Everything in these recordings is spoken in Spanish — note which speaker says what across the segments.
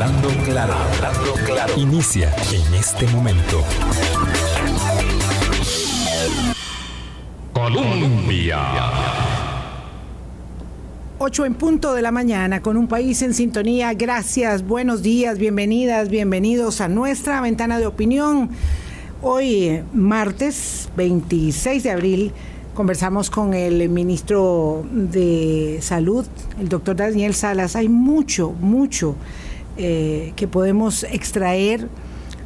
Speaker 1: Hablando claro, hablando claro. Inicia en este momento. Colombia.
Speaker 2: 8 en punto de la mañana con un país en sintonía. Gracias, buenos días, bienvenidas, bienvenidos a nuestra ventana de opinión. Hoy, martes 26 de abril, conversamos con el ministro de Salud, el doctor Daniel Salas. Hay mucho, mucho eh, que podemos extraer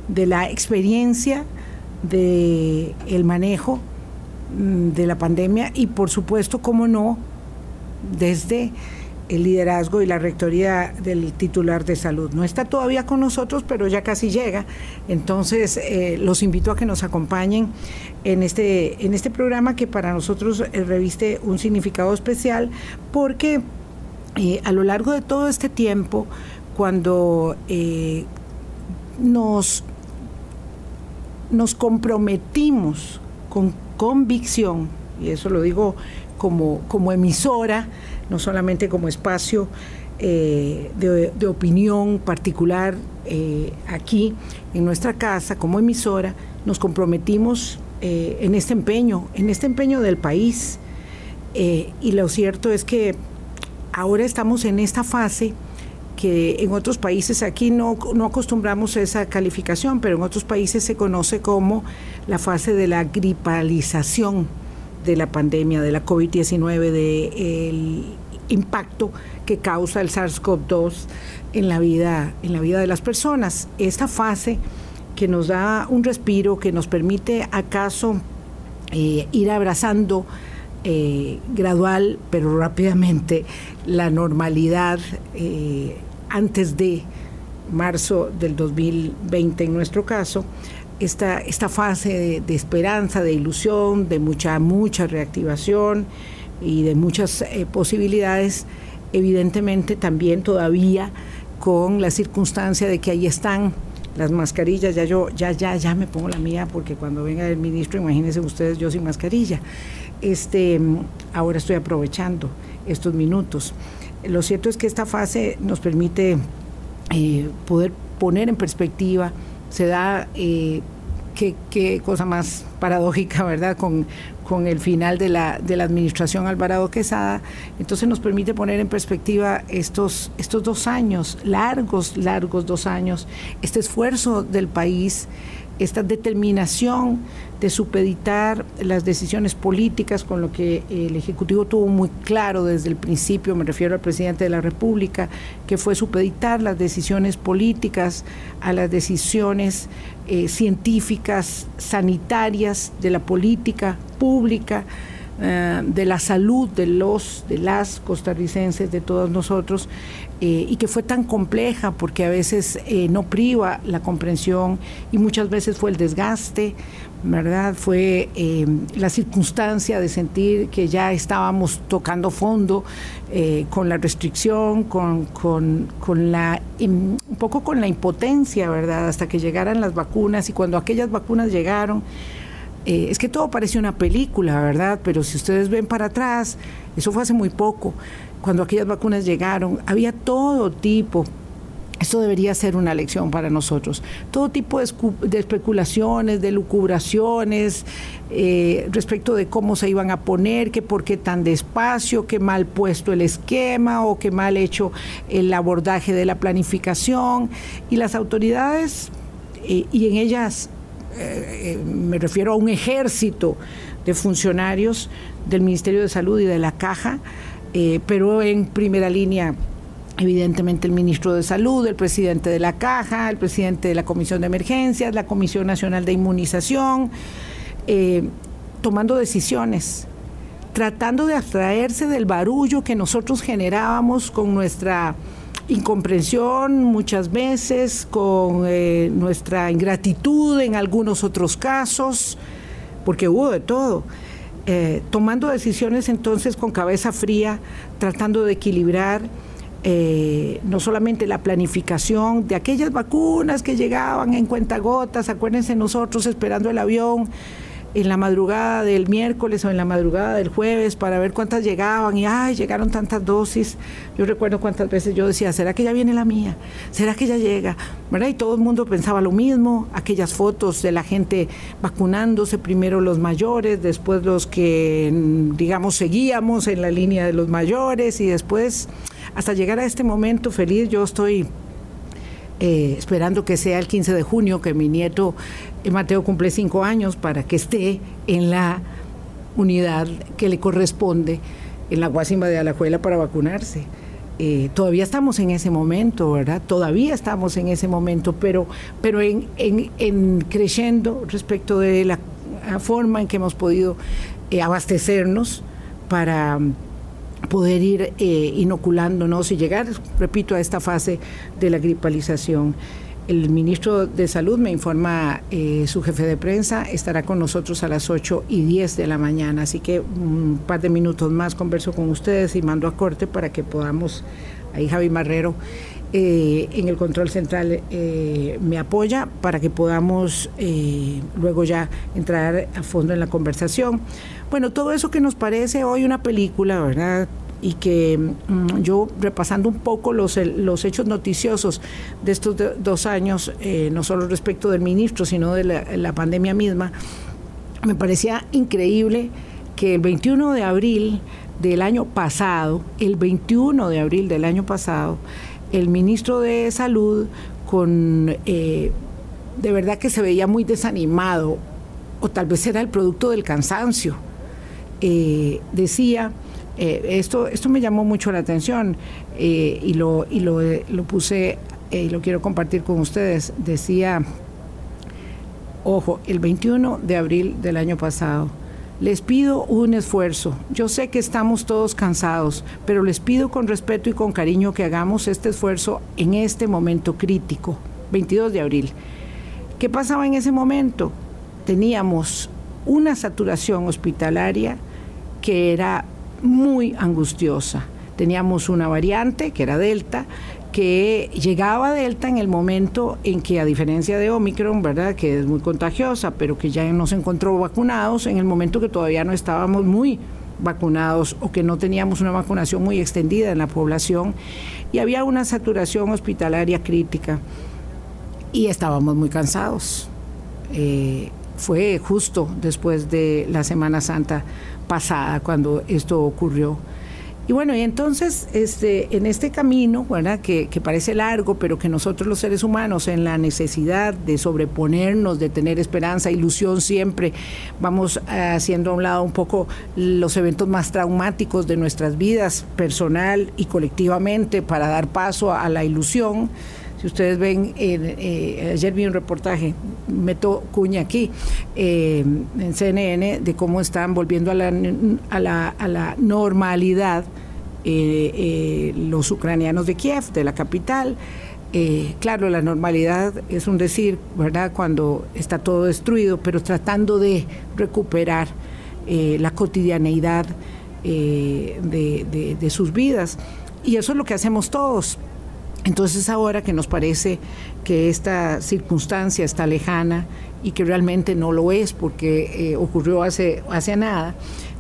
Speaker 2: de la experiencia del el manejo mm, de la pandemia y por supuesto, cómo no, desde el liderazgo y la rectoría del titular de salud. No está todavía con nosotros, pero ya casi llega. Entonces, eh, los invito a que nos acompañen en este, en este programa que para nosotros eh, reviste un significado especial porque a lo largo de todo este tiempo, cuando nos, nos comprometimos con convicción, y eso lo digo como, como emisora, no solamente como espacio eh, de, opinión particular eh, aquí en nuestra casa, como emisora, nos comprometimos eh, en este empeño, en este empeño del país. y lo cierto es que ahora estamos en esta fase que en otros países, aquí no, no acostumbramos esa calificación, pero en otros países se conoce como la fase de la gripalización de la pandemia de la COVID-19, del impacto que causa el SARS-CoV-2 en la vida en la vida de las personas. Esta fase que nos da un respiro, que nos permite acaso eh, ir abrazando eh, gradual pero rápidamente la normalidad eh, antes de marzo del 2020 en nuestro caso, esta, esta fase de, esperanza, de ilusión, de mucha, mucha reactivación y de muchas eh, posibilidades, evidentemente también todavía con la circunstancia de que ahí están las mascarillas, ya yo, ya, ya, ya me pongo la mía, porque cuando venga el ministro, imagínense ustedes, yo sin mascarilla. Este, ahora estoy aprovechando estos minutos. Lo cierto es que esta fase nos permite eh, poder poner en perspectiva se da, eh, qué, cosa más paradójica, ¿verdad? Con, con el final de la, de la administración Alvarado Quesada. Entonces nos permite poner en perspectiva estos, estos dos años, largos, largos dos años, este esfuerzo del país esta determinación de supeditar las decisiones políticas, con lo que el Ejecutivo tuvo muy claro desde el principio, me refiero al presidente de la República, que fue supeditar las decisiones políticas a las decisiones eh, científicas, sanitarias, de la política pública, eh, de la salud de los, de las costarricenses, de todos nosotros, eh, y que fue tan compleja porque a veces eh, no priva la comprensión y muchas veces fue el desgaste, ¿verdad? Fue la circunstancia de sentir que ya estábamos tocando fondo con la restricción, con, con, con la, un poco con la impotencia, ¿verdad? Hasta que llegaran las vacunas y cuando aquellas vacunas llegaron, eh, es que todo parece una película, ¿verdad? Pero si ustedes ven para atrás, eso fue hace muy poco, cuando aquellas vacunas llegaron, había todo tipo, esto debería ser una lección para nosotros. Todo tipo de, especulaciones, de lucubraciones eh, respecto de cómo se iban a poner, que por qué tan despacio, qué mal puesto el esquema o qué mal hecho el abordaje de la planificación. Y las autoridades, eh, y en ellas eh, eh, me refiero a un ejército de funcionarios del Ministerio de Salud y de la Caja, eh, pero en primera línea evidentemente el ministro de Salud, el presidente de la Caja, el presidente de la Comisión de Emergencias, la Comisión Nacional de Inmunización, tomando decisiones, tratando de abstraerse del barullo que nosotros generábamos con nuestra incomprensión muchas veces, con eh, nuestra ingratitud en algunos otros casos, porque hubo de todo. Eh, tomando decisiones entonces con cabeza fría, tratando de equilibrar eh, no solamente la planificación de aquellas vacunas que llegaban en cuentagotas, acuérdense nosotros esperando el avión, en la madrugada del miércoles o en la madrugada del jueves para ver cuántas llegaban y ay, llegaron tantas dosis. Yo recuerdo cuántas veces yo decía, ¿será que ya viene la mía? ¿Será que ya llega? ¿Verdad? Y todo el mundo pensaba lo mismo, aquellas fotos de la gente vacunándose, primero los mayores, después los que digamos seguíamos en la línea de los mayores y después hasta llegar a este momento feliz yo estoy eh, esperando que sea el 15 de junio, que mi nieto Mateo cumple cinco años, para que esté en la unidad que le corresponde en la Guasima de Alajuela para vacunarse. Eh, todavía estamos en ese momento, ¿verdad? Todavía estamos en ese momento, pero, pero en, en, creciendo respecto de la, forma en que hemos podido abastecernos para poder ir eh, inoculándonos y llegar, repito, a esta fase de la gripalización. El ministro de Salud me informa, eh, su jefe de prensa estará con nosotros a las 8 y 10 de la mañana, así que un par de minutos más converso con ustedes y mando a corte para que podamos, ahí Javi Marrero eh, en el control central eh, me apoya para que podamos luego ya entrar a fondo en la conversación. Bueno, todo eso que nos parece hoy una película, ¿verdad? Y que mm, yo repasando un poco los, los hechos noticiosos de estos dos años, eh, no solo respecto del ministro, sino de la, pandemia misma, me parecía increíble que el 21 de abril del año pasado, el 21 de abril del año pasado, el ministro de Salud, con eh, de verdad que se veía muy desanimado, o tal vez era el producto del cansancio, eh, decía eh, esto, esto me llamó mucho la atención eh, y, lo, y lo, lo puse y lo quiero compartir con ustedes. Decía, ojo, el 21 de abril del año pasado, les pido un esfuerzo. Yo sé que estamos todos cansados, pero les pido con respeto y con cariño que hagamos este esfuerzo en este momento crítico, 22 de abril. ¿Qué pasaba en ese momento? Teníamos una saturación hospitalaria que era muy angustiosa. Teníamos una variante, que era Delta, que llegaba Delta en el momento en que, a diferencia de Omicron, ¿verdad?, que es muy contagiosa, pero que ya nos encontró vacunados, en el momento que todavía no estábamos muy vacunados o que no teníamos una vacunación muy extendida en la población y había una saturación hospitalaria crítica y estábamos muy cansados. Eh, fue justo después de la Semana Santa pasada cuando esto ocurrió. Y bueno, y entonces este, en este camino, ¿verdad? Que, que, parece largo, pero que nosotros los seres humanos, en la necesidad de sobreponernos, de tener esperanza, ilusión siempre, vamos haciendo a un lado un poco los eventos más traumáticos de nuestras vidas, personal y colectivamente, para dar paso a la ilusión ustedes ven, eh, ayer vi un reportaje, meto cuña aquí, eh, en CNN, de cómo están volviendo a la, a la, a la normalidad eh, los ucranianos de Kiev, de la capital. claro, la normalidad es un decir, ¿verdad? Cuando está todo destruido, pero tratando de recuperar la cotidianeidad de, de sus vidas. Y eso es lo que hacemos todos. Entonces ahora que nos parece que esta circunstancia está lejana y que realmente no lo es porque eh, ocurrió hace, hace nada,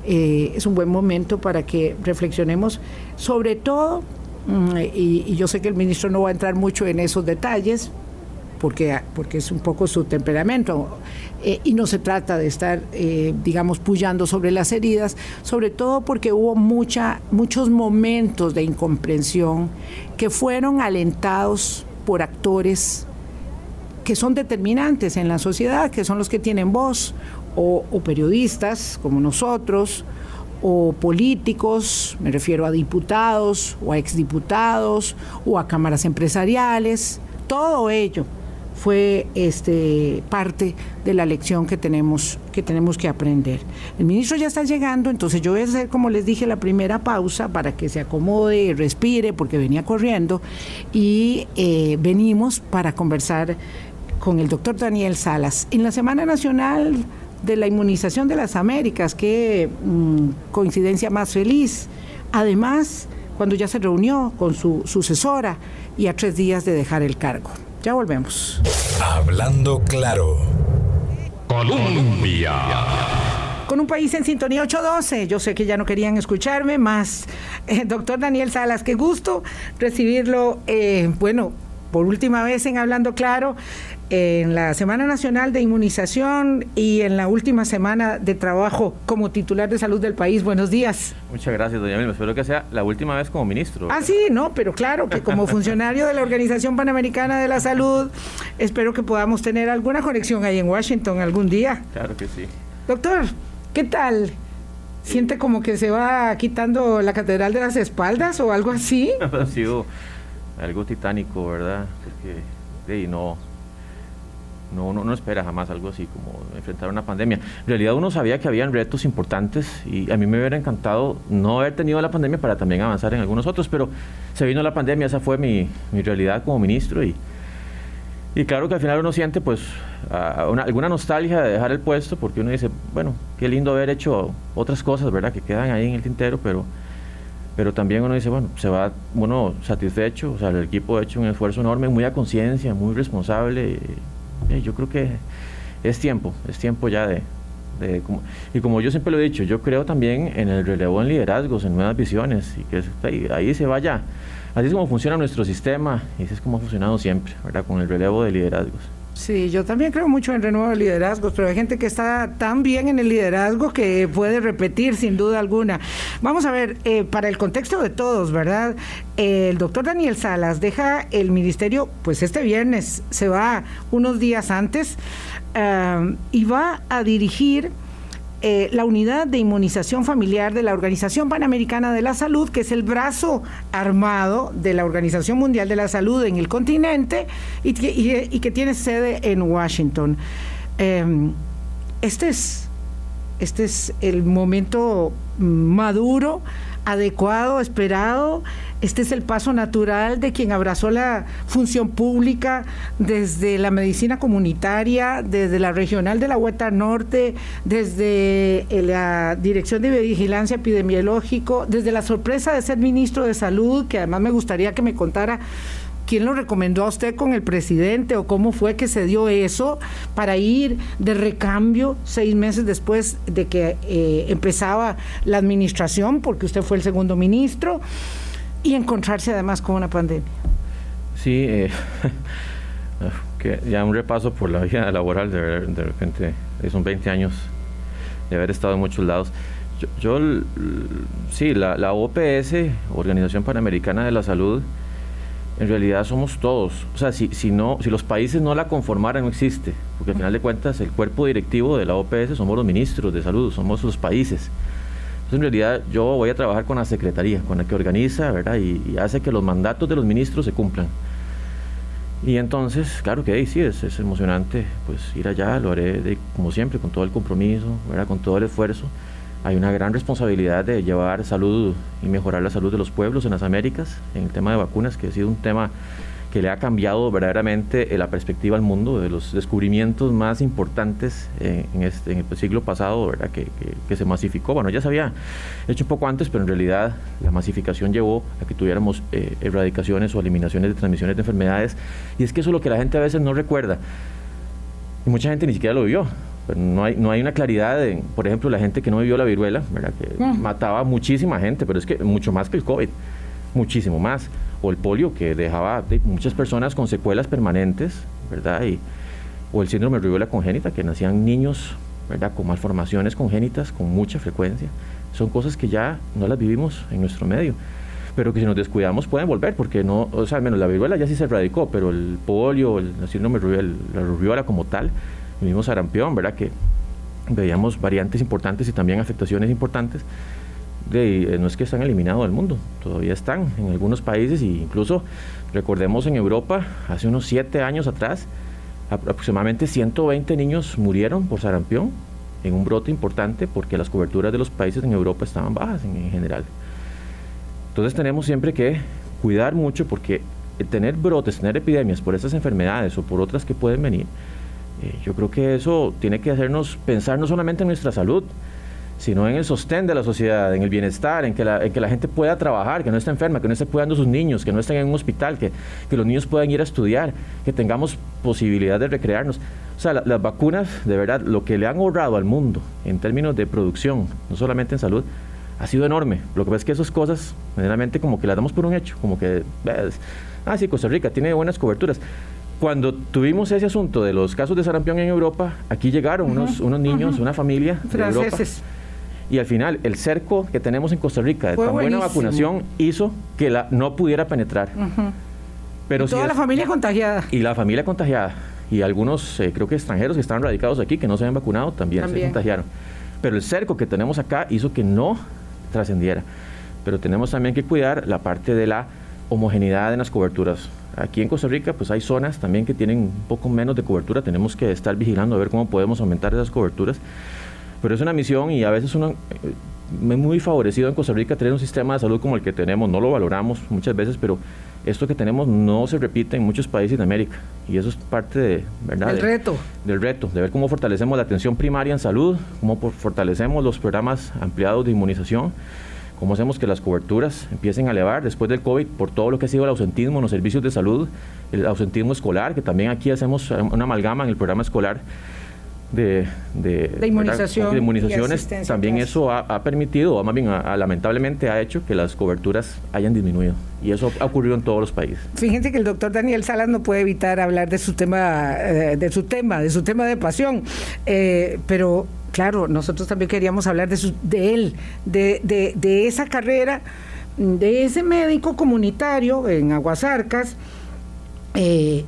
Speaker 2: eh, es un buen momento para que reflexionemos sobre todo, mm, y, yo sé que el ministro no va a entrar mucho en esos detalles, porque, porque es un poco su temperamento, eh, y no se trata de estar, eh, digamos, puyando sobre las heridas, sobre todo porque hubo mucha, muchos momentos de incomprensión que fueron alentados por actores que son determinantes en la sociedad, que son los que tienen voz, o, o periodistas como nosotros, o políticos, me refiero a diputados o a exdiputados o a cámaras empresariales, todo ello fue este, parte de la lección que tenemos, que tenemos que aprender. El ministro ya está llegando, entonces yo voy a hacer, como les dije, la primera pausa para que se acomode y respire, porque venía corriendo, y eh, venimos para conversar con el doctor Daniel Salas. En la Semana Nacional de la Inmunización de las Américas, qué mm, coincidencia más feliz. Además, cuando ya se reunió con su sucesora y a tres días de dejar el cargo. Ya volvemos.
Speaker 1: Hablando claro Colombia.
Speaker 2: Con un país en sintonía 812. Yo sé que ya no querían escucharme más. Eh, doctor Daniel Salas, qué gusto recibirlo. Eh, bueno, por última vez en Hablando Claro, en la Semana Nacional de Inmunización y en la última semana de trabajo como titular de salud del país. Buenos días.
Speaker 3: Muchas gracias, doña Milma. Espero que sea la última vez como ministro.
Speaker 2: Ah, sí, no, pero claro que como funcionario de la Organización Panamericana de la Salud, espero que podamos tener alguna conexión ahí en Washington algún día.
Speaker 3: Claro que sí.
Speaker 2: Doctor, ¿qué tal? ¿Siente como que se va quitando la catedral de las espaldas o algo así?
Speaker 3: ha sido algo titánico, ¿verdad? Porque no, no, no, no espera jamás algo así como enfrentar una pandemia. En realidad uno sabía que habían retos importantes y a mí me hubiera encantado no haber tenido la pandemia para también avanzar en algunos otros, pero se vino la pandemia, esa fue mi, realidad como ministro y, y claro que al final uno siente pues alguna nostalgia de dejar el puesto porque uno dice, bueno, qué lindo haber hecho otras cosas, ¿verdad? Que quedan ahí en el tintero, pero pero también uno dice, bueno, se va uno satisfecho, o sea, el equipo ha hecho un esfuerzo enorme, muy a conciencia, muy responsable. Yo creo que es tiempo, es tiempo ya de, y como yo siempre lo he dicho, yo creo también en el relevo en liderazgos, en nuevas visiones, y que ahí, ahí, se vaya. Así es como funciona nuestro sistema, y así es como ha funcionado siempre, ¿verdad? Con el relevo de liderazgos.
Speaker 2: Sí, yo también creo mucho en renuevo de liderazgos, pero hay gente que está tan bien en el liderazgo que puede repetir sin duda alguna. Vamos a ver, eh, para el contexto de todos, ¿verdad? el doctor Daniel Salas deja el ministerio, pues este viernes se va unos días antes eh, y va a dirigir eh, la unidad de inmunización familiar de la Organización Panamericana de la Salud, que es el brazo armado de la Organización Mundial de la Salud en el continente y, que tiene sede en Washington. Em, este es este es el momento maduro, adecuado, esperado. Este es el paso natural de quien abrazó la función pública desde la medicina comunitaria, desde la regional de la Hueta Norte, desde eh, la Dirección de Vigilancia Epidemiológico, desde la sorpresa de ser ministro de Salud, que además me gustaría que me contara ¿Quién lo recomendó a usted con el presidente o cómo fue que se dio eso para ir de recambio seis meses después de que eh, empezaba la administración, porque usted fue el segundo ministro, y encontrarse además con una pandemia?
Speaker 3: Sí, eh, que ya un repaso por la vida laboral, de, de repente, son 20 años de haber estado en muchos lados. Yo, sí, la, la OPS, Organización Panamericana de la Salud, en realidad somos todos. O sea, si, si, no, si los países no la conformaran, no existe. Porque al final de cuentas, el cuerpo directivo de la OPS somos los ministros de salud, somos los países. Entonces, en realidad, yo voy a trabajar con la secretaría, con la que organiza, ¿verdad? Y, hace que los mandatos de los ministros se cumplan. Y entonces, claro que sí, es, es emocionante pues ir allá, lo haré de, como siempre, con todo el compromiso, ¿verdad? con todo el esfuerzo hay una gran responsabilidad de llevar salud y mejorar la salud de los pueblos en las Américas, en el tema de vacunas, que ha sido un tema que le ha cambiado verdaderamente eh, la perspectiva al mundo, de los descubrimientos más importantes eh, en, este, en el siglo pasado, ¿verdad? Que, que, se masificó. Bueno, ya se había hecho un poco antes, pero en realidad la masificación llevó a que tuviéramos eh, erradicaciones o eliminaciones de transmisiones de enfermedades. Y es que eso es lo que la gente a veces no recuerda. Y mucha gente ni siquiera lo vio no hay, no hay una claridad de, por ejemplo, la gente que no vivió la viruela, ¿verdad? que mm. mataba muchísima gente, pero es que mucho más que el COVID, muchísimo más. O el polio, que dejaba muchas personas con secuelas permanentes, ¿verdad? Y, o el síndrome de viruela congénita, que nacían niños, ¿verdad? Con malformaciones congénitas con mucha frecuencia. Son cosas que ya no las vivimos en nuestro medio pero que si nos descuidamos pueden volver, porque no, o sea, al menos la viruela ya sí se erradicó, pero el polio, el síndrome de la rubiola como tal, el mismo sarampión, ¿verdad? Que veíamos variantes importantes y también afectaciones importantes. De, eh, no es que están eliminados del mundo, todavía están en algunos países e incluso recordemos en Europa, hace unos siete años atrás, aproximadamente 120 niños murieron por sarampión en un brote importante porque las coberturas de los países en Europa estaban bajas en, general. Entonces tenemos siempre que cuidar mucho porque tener brotes, tener epidemias por esas enfermedades o por otras que pueden venir, eh, yo creo que eso tiene que hacernos pensar no solamente en nuestra salud, sino en el sostén de la sociedad, en el bienestar, en que la, en que la gente pueda trabajar, que no esté enferma, que no esté cuidando a sus niños, que no estén en un hospital, que, que los niños puedan ir a estudiar, que tengamos posibilidad de recrearnos. O sea, las vacunas, de verdad, lo que le han ahorrado al mundo en términos de producción, no solamente en salud, ha sido enorme. Lo que pasa es que esas cosas, generalmente, como que las damos por un hecho, como que, ves, ah, sí, Costa Rica tiene buenas coberturas. Cuando tuvimos ese asunto de los casos de sarampión en Europa, aquí llegaron unos, unos niños, una familia de Europa. Y al final, el cerco que tenemos en Costa Rica de tan buena vacunación hizo que la no pudiera penetrar.
Speaker 2: Pero toda la familia contagiada.
Speaker 3: Y la familia contagiada. Y algunos, eh, creo que extranjeros que estaban radicados aquí, que no se habían vacunado, también, se contagiaron. Pero el cerco que tenemos acá hizo que no trascendiera. Pero tenemos también que cuidar la parte de la homogeneidad en las coberturas. Aquí en Costa Rica pues hay zonas también que tienen un poco menos de cobertura, tenemos que estar vigilando a ver cómo podemos aumentar esas coberturas. Pero es una misión y a veces uno eh, muy favorecido en Costa Rica tener un sistema de salud como el que tenemos, no lo valoramos muchas veces, pero esto que tenemos no se repite en muchos países de América y eso es parte de, ¿verdad?
Speaker 2: Del reto.
Speaker 3: Del reto, de ver cómo fortalecemos la atención primaria en salud, cómo fortalecemos los programas ampliados de inmunización, cómo hacemos que las coberturas empiecen a elevar después del COVID por todo lo que ha sido el ausentismo en los servicios de salud, el ausentismo escolar, que también aquí hacemos una amalgama en el programa escolar de,
Speaker 2: de, inmunización
Speaker 3: de inmunizaciones, también eso ha, permitido, o más bien lamentablemente ha hecho que las coberturas hayan disminuido. Y eso ha ocurrido en todos los países.
Speaker 2: Fíjense que el doctor Daniel Salas no puede evitar hablar de su tema, eh, de su tema, de su tema de pasión. Eh, pero claro, nosotros también queríamos hablar de, su, de él, de, de, de esa carrera, de ese médico comunitario en Aguasarcas eh,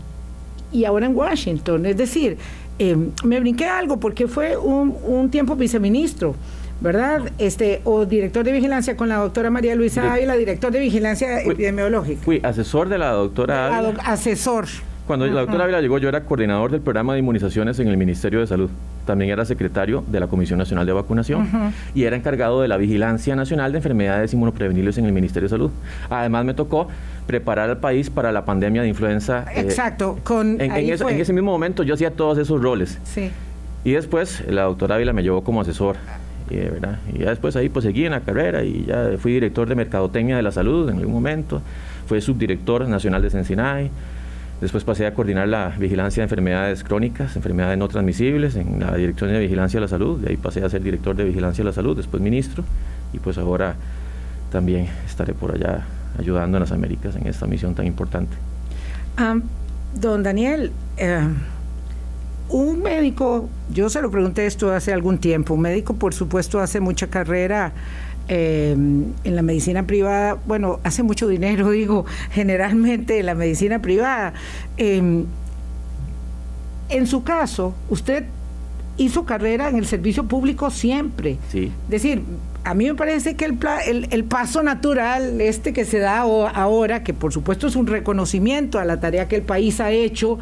Speaker 2: y ahora en Washington. Es decir, Em, me brinqué algo porque fue un, tiempo viceministro. ¿verdad? Este, o director de vigilancia con la doctora María Luisa Ávila, director de vigilancia epidemiológica.
Speaker 3: Fui asesor de la doctora
Speaker 2: Ávila. asesor.
Speaker 3: Cuando la doctora Ávila llegó, yo era coordinador del programa de inmunizaciones en el Ministerio de Salud. También era secretario de la Comisión Nacional de Vacunación y era encargado de la vigilancia nacional de enfermedades inmunoprevenibles en el Ministerio de Salud. Además, me tocó preparar al país para la pandemia de influenza.
Speaker 2: Eh, Exacto. Con,
Speaker 3: en, ese, mismo momento yo hacía todos esos roles.
Speaker 2: Sí.
Speaker 3: Y después la doctora Ávila me llevó como asesor. Y, ¿verdad? y ya después ahí pues seguí en la carrera y ya fui director de Mercadotecnia de la Salud en algún momento. Fui subdirector nacional de Cincinnati Después pasé a coordinar la vigilancia de enfermedades crónicas, enfermedades no transmisibles en la Dirección de Vigilancia de la Salud. De ahí pasé a ser director de Vigilancia de la Salud, después ministro. Y pues ahora también estaré por allá ayudando en las Américas en esta misión tan importante.
Speaker 2: don Daniel, eh, un médico, yo se lo pregunté esto hace algún tiempo, un médico por supuesto hace mucha carrera Em, en la medicina privada, bueno, hace mucho dinero, digo, generalmente en la medicina privada. Em, en su caso, usted hizo carrera en el servicio público siempre.
Speaker 3: Sí.
Speaker 2: Es decir, a mí me parece que el, el, paso natural, este que se da ahora, que por supuesto es un reconocimiento a la tarea que el país ha hecho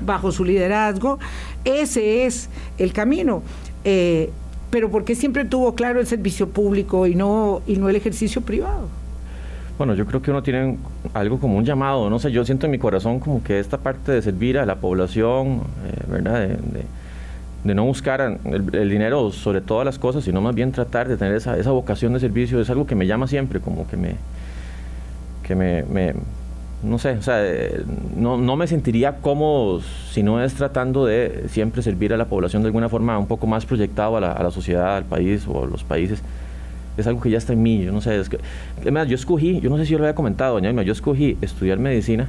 Speaker 2: bajo su liderazgo, ese es el camino. Eh, pero ¿por qué siempre tuvo claro el servicio público y no, y no el ejercicio privado?
Speaker 3: Bueno, yo creo que uno tiene algo como un llamado, no sé, yo siento en mi corazón como que esta parte de servir a la población, eh, ¿verdad? De, no buscar el, dinero sobre todas las cosas, sino más bien tratar de tener esa, esa vocación de servicio, es algo que me llama siempre, como que me, que me, no sé, o sea, eh, no, no, me sentiría cómodo si no es tratando de siempre servir a la población de alguna forma un poco más proyectado a la, a la sociedad, al país o a los países. Es algo que ya está en mí, yo no sé. Es que, además, yo escogí, yo no sé si yo lo había comentado, doña Irma, yo escogí estudiar medicina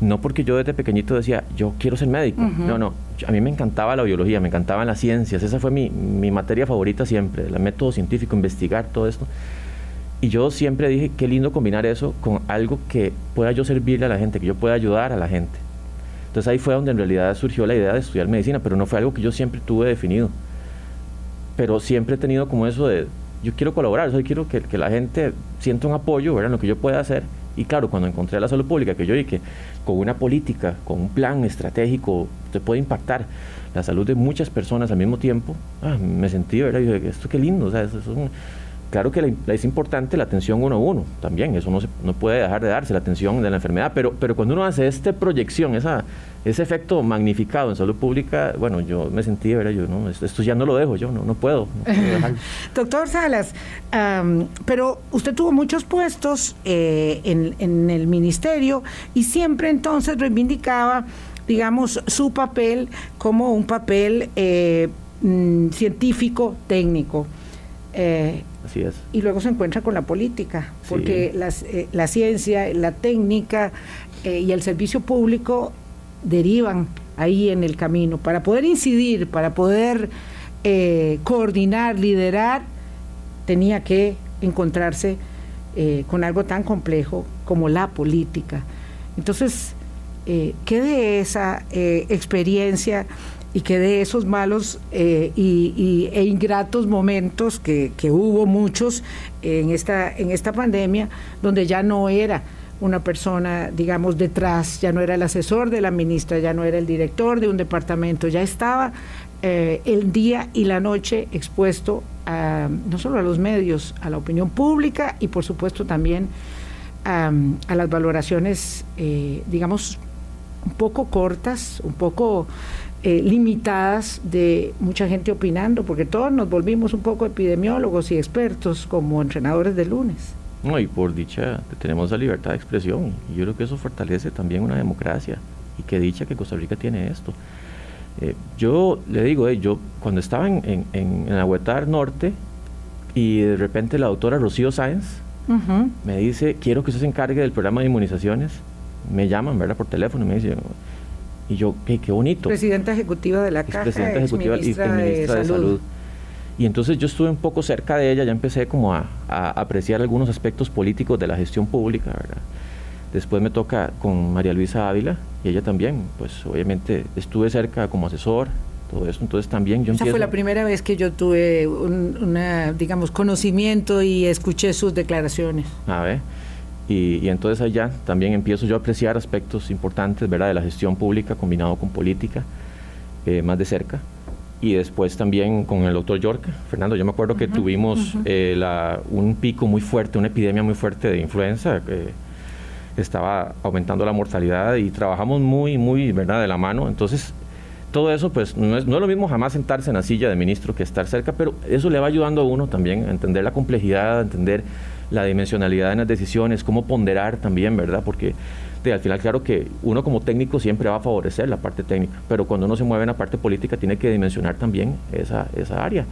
Speaker 3: no porque yo desde pequeñito decía, yo quiero ser médico. No, no. A mí me encantaba la biología, me encantaban las ciencias. Esa fue mi, mi materia favorita siempre, el método científico, investigar todo esto. Y yo siempre dije, qué lindo combinar eso con algo que pueda yo servirle a la gente, que yo pueda ayudar a la gente. Entonces ahí fue donde en realidad surgió la idea de estudiar medicina, pero no fue algo que yo siempre tuve definido. Pero siempre he tenido como eso de, yo quiero colaborar, yo quiero que, que la gente sienta un apoyo ¿verdad? en lo que yo pueda hacer. Y claro, cuando encontré la salud pública, que yo vi que con una política, con un plan estratégico, se puede impactar la salud de muchas personas al mismo tiempo, ah, me sentí, ¿verdad? Y dije, esto qué lindo, o sea, eso es un, claro que es importante la atención uno a uno también, eso no, se, no puede dejar de darse, la atención de la enfermedad, pero, pero cuando uno hace esta proyección, ese efecto magnificado en salud pública, bueno, yo me sentí, ¿verdad? Yo, no, esto, ya no lo dejo, yo no, no puedo.
Speaker 2: Doctor Salas, pero usted tuvo muchos puestos eh, en, en el ministerio y siempre entonces reivindicaba, digamos, su papel como un papel eh, mm, científico, técnico.
Speaker 3: Eh, Así es.
Speaker 2: Y luego se encuentra con la política, porque eh, la ciencia, la técnica eh, y el servicio público derivan ahí en el camino. Para poder incidir, para poder coordinar, liderar, tenía que encontrarse con algo tan complejo como la política. Entonces, ¿qué de esa experiencia y que de esos malos eh, y, e ingratos momentos que, hubo muchos en esta, en esta pandemia, donde ya no era una persona, digamos, detrás, ya no era el asesor de la ministra, ya no era el director de un departamento, ya estaba eh, el día y la noche expuesto a, no solo a los medios, a la opinión pública y por supuesto también a, las valoraciones, eh, digamos, un poco cortas, un poco eh, limitadas de mucha gente opinando, porque todos nos volvimos un poco epidemiólogos y expertos como entrenadores de lunes.
Speaker 3: No, y por dicha tenemos la libertad de expresión, y yo creo que eso fortalece también una democracia, y qué dicha que Costa Rica tiene esto. Eh, yo le digo, eh, yo cuando estaba en, en, en, la Huetar Norte, y de repente la doctora Rocío Sáenz me dice, quiero que usted se encargue del programa de inmunizaciones, me llaman, ¿verdad? Por teléfono y me dicen, y yo, qué, qué bonito.
Speaker 2: Presidenta ejecutiva de la Caja,
Speaker 3: presidenta ejecutiva y ministra, de, salud. Y entonces yo estuve un poco cerca de ella, ya empecé como a, apreciar algunos aspectos políticos de la gestión pública, ¿verdad? Después me toca con María Luisa Ávila y ella también, pues obviamente estuve cerca como asesor, todo eso, entonces también yo
Speaker 2: Esa fue la primera vez que yo tuve un, una, digamos, conocimiento y escuché sus declaraciones.
Speaker 3: A ver. Y, entonces allá también empiezo yo a apreciar aspectos importantes ¿verdad? de la gestión pública combinado con política eh, más de cerca. Y después también con el doctor York. Fernando, yo me acuerdo que tuvimos eh, la, un pico muy fuerte, una epidemia muy fuerte de influenza. que estaba aumentando la mortalidad y trabajamos muy, muy ¿verdad? de la mano. Entonces, todo eso, pues no es, no es lo mismo jamás sentarse en la silla de ministro que estar cerca, pero eso le va ayudando a uno también a entender la complejidad, a entender la dimensionalidad en las decisiones, cómo ponderar también, ¿verdad? Porque al final, claro que uno como técnico siempre va a favorecer la parte técnica, pero cuando uno se mueve en la parte política tiene que dimensionar también esa, esa área.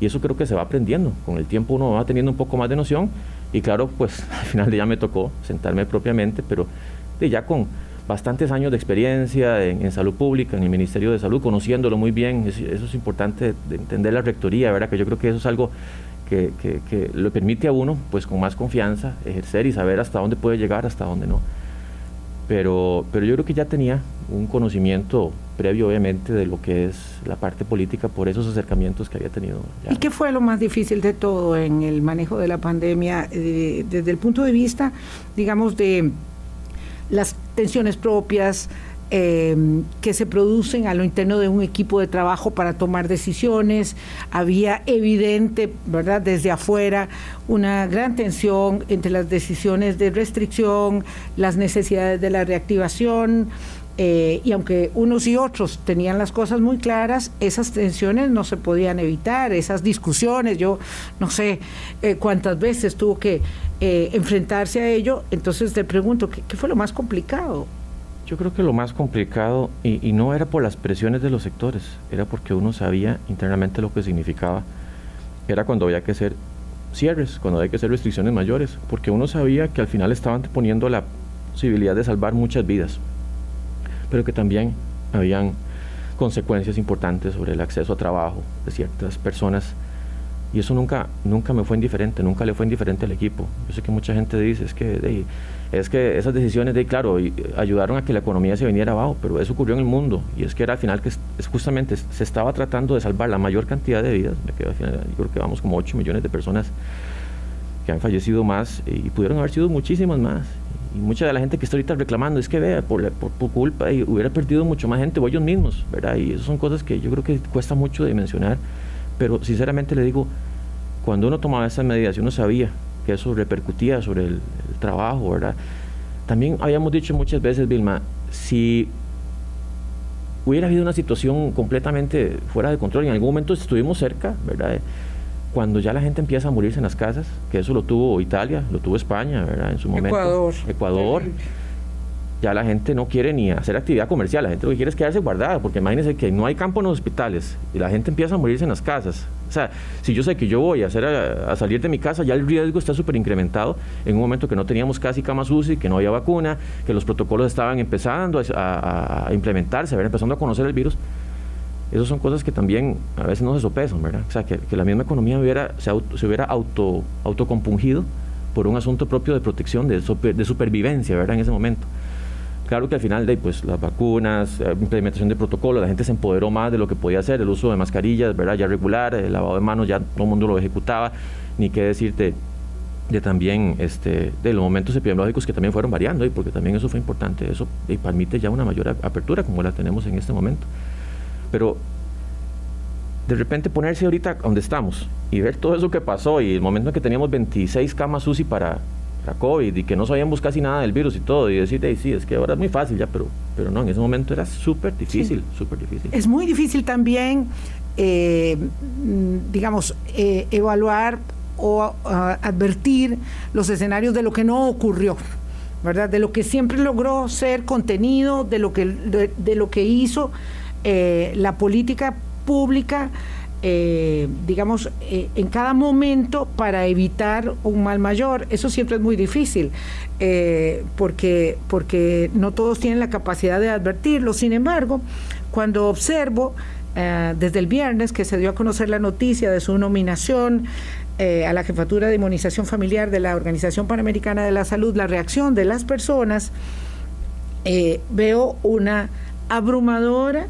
Speaker 3: Y eso creo que se va aprendiendo. Con el tiempo uno va teniendo un poco más de noción y claro, pues al final ya me tocó sentarme propiamente, pero de ya con bastantes años de experiencia en, en, salud pública, en el Ministerio de Salud, conociéndolo muy bien, eso es importante de entender la rectoría, ¿verdad? Que yo creo que eso es algo que, que, le permite a uno, pues con más confianza, ejercer y saber hasta dónde puede llegar, hasta dónde no. Pero, pero yo creo que ya tenía un conocimiento previo, obviamente, de lo que es la parte política por esos acercamientos que había tenido.
Speaker 2: ¿Y qué fue lo más difícil de todo en el manejo de la pandemia eh, desde el punto de vista, digamos, de las tensiones propias, Em, que se producen a lo interno de un equipo de trabajo para tomar decisiones. Había evidente, ¿verdad?, desde afuera una gran tensión entre las decisiones de restricción, las necesidades de la reactivación. Eh, y aunque unos y otros tenían las cosas muy claras, esas tensiones no se podían evitar, esas discusiones, yo no sé eh, cuántas veces tuvo que eh, enfrentarse a ello, entonces te pregunto, ¿qué, fue lo más complicado?
Speaker 3: Yo creo que lo más complicado, y, no era por las presiones de los sectores, era porque uno sabía internamente lo que significaba, era cuando había que hacer cierres, cuando había que hacer restricciones mayores, porque uno sabía que al final estaban poniendo la posibilidad de salvar muchas vidas, pero que también habían consecuencias importantes sobre el acceso a trabajo de ciertas personas y eso nunca, nunca me fue indiferente, nunca le fue indiferente al equipo. Yo sé que mucha gente dice, es que, es que esas decisiones, de, claro, ayudaron a que la economía se viniera abajo, pero eso ocurrió en el mundo. Y es que era al final que es, justamente se estaba tratando de salvar la mayor cantidad de vidas. Me quedo al final, yo creo que vamos como 8 millones de personas que han fallecido más y pudieron haber sido muchísimas más. Y mucha de la gente que está ahorita reclamando es que vea, por, por, culpa, y hubiera perdido mucho más gente o ellos mismos, ¿verdad? Y esas son cosas que yo creo que cuesta mucho dimensionar pero sinceramente le digo, cuando uno tomaba esas medidas y uno sabía que eso repercutía sobre el, trabajo, ¿verdad? También habíamos dicho muchas veces, Vilma, si hubiera habido una situación completamente fuera de control, en algún momento estuvimos cerca, ¿verdad? Cuando ya la gente empieza a morirse en las casas, que eso lo tuvo Italia, lo tuvo España, ¿verdad? En su momento.
Speaker 2: Ecuador.
Speaker 3: Ecuador ya la gente no quiere ni hacer actividad comercial, la gente lo que quiere es quedarse guardada, porque imagínense que no hay campo en los hospitales y la gente empieza a morirse en las casas. O sea, si yo sé que yo voy a, hacer a, salir de mi casa, ya el riesgo está súper incrementado en un momento que no teníamos casi camas UCI, que no había vacuna, que los protocolos estaban empezando a, implementarse, a empezando a conocer el virus. Esas son cosas que también a veces no se sopesan, ¿verdad? O sea, que, la misma economía hubiera, se, hubiera auto, autocompungido por un asunto propio de protección, de, de supervivencia, ¿verdad? En ese momento. Claro que al final de pues, las vacunas, eh, implementación de protocolos, la gente se empoderó más de lo que podía hacer, el uso de mascarillas, ¿verdad? Ya regular, el lavado de manos, ya todo el mundo lo ejecutaba, ni qué decirte de también este, de los momentos epidemiológicos que también fueron variando, y porque también eso fue importante, eso y permite ya una mayor apertura como la tenemos en este momento. Pero de repente ponerse ahorita donde estamos y ver todo eso que pasó y el momento en que teníamos 26 camas UCI para, COVID y que no sabíamos casi nada del virus y todo, y decir, sí, es que ahora es muy fácil ya, pero, pero no, en ese momento era súper difícil, súper difícil.
Speaker 2: Es muy difícil también, eh, digamos, eh, evaluar o advertir los escenarios de lo que no ocurrió. ¿verdad? De lo que siempre logró ser contenido, de lo que, de, lo que hizo eh, la política pública eh, digamos, eh, en cada momento para evitar un mal mayor. Eso siempre es muy difícil, eh, porque, porque no todos tienen la capacidad de advertirlo. Sin embargo, cuando observo desde el viernes que se dio a conocer la noticia de su nominación a la jefatura de inmunización familiar de la Organización Panamericana de la Salud, la reacción de las personas, veo una abrumadora,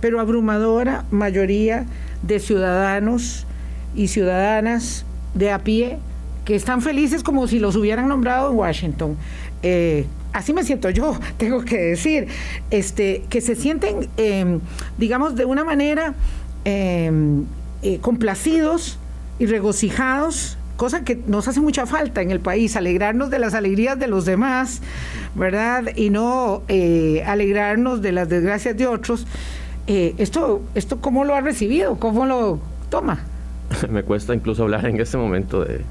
Speaker 2: pero abrumadora mayoría de ciudadanos y ciudadanas de a pie que están felices como si los hubieran nombrado en Washington. Eh, así me siento yo, tengo que decir, este, que se sienten, em, digamos, de una manera em, eh, complacidos y regocijados, cosa que nos hace mucha falta en el país, alegrarnos de las alegrías de los demás, ¿verdad? Y no eh, alegrarnos de las desgracias de otros. Eh, esto, esto ¿cómo lo ha recibido? ¿Cómo lo toma?
Speaker 3: Me cuesta incluso hablar en este momento de,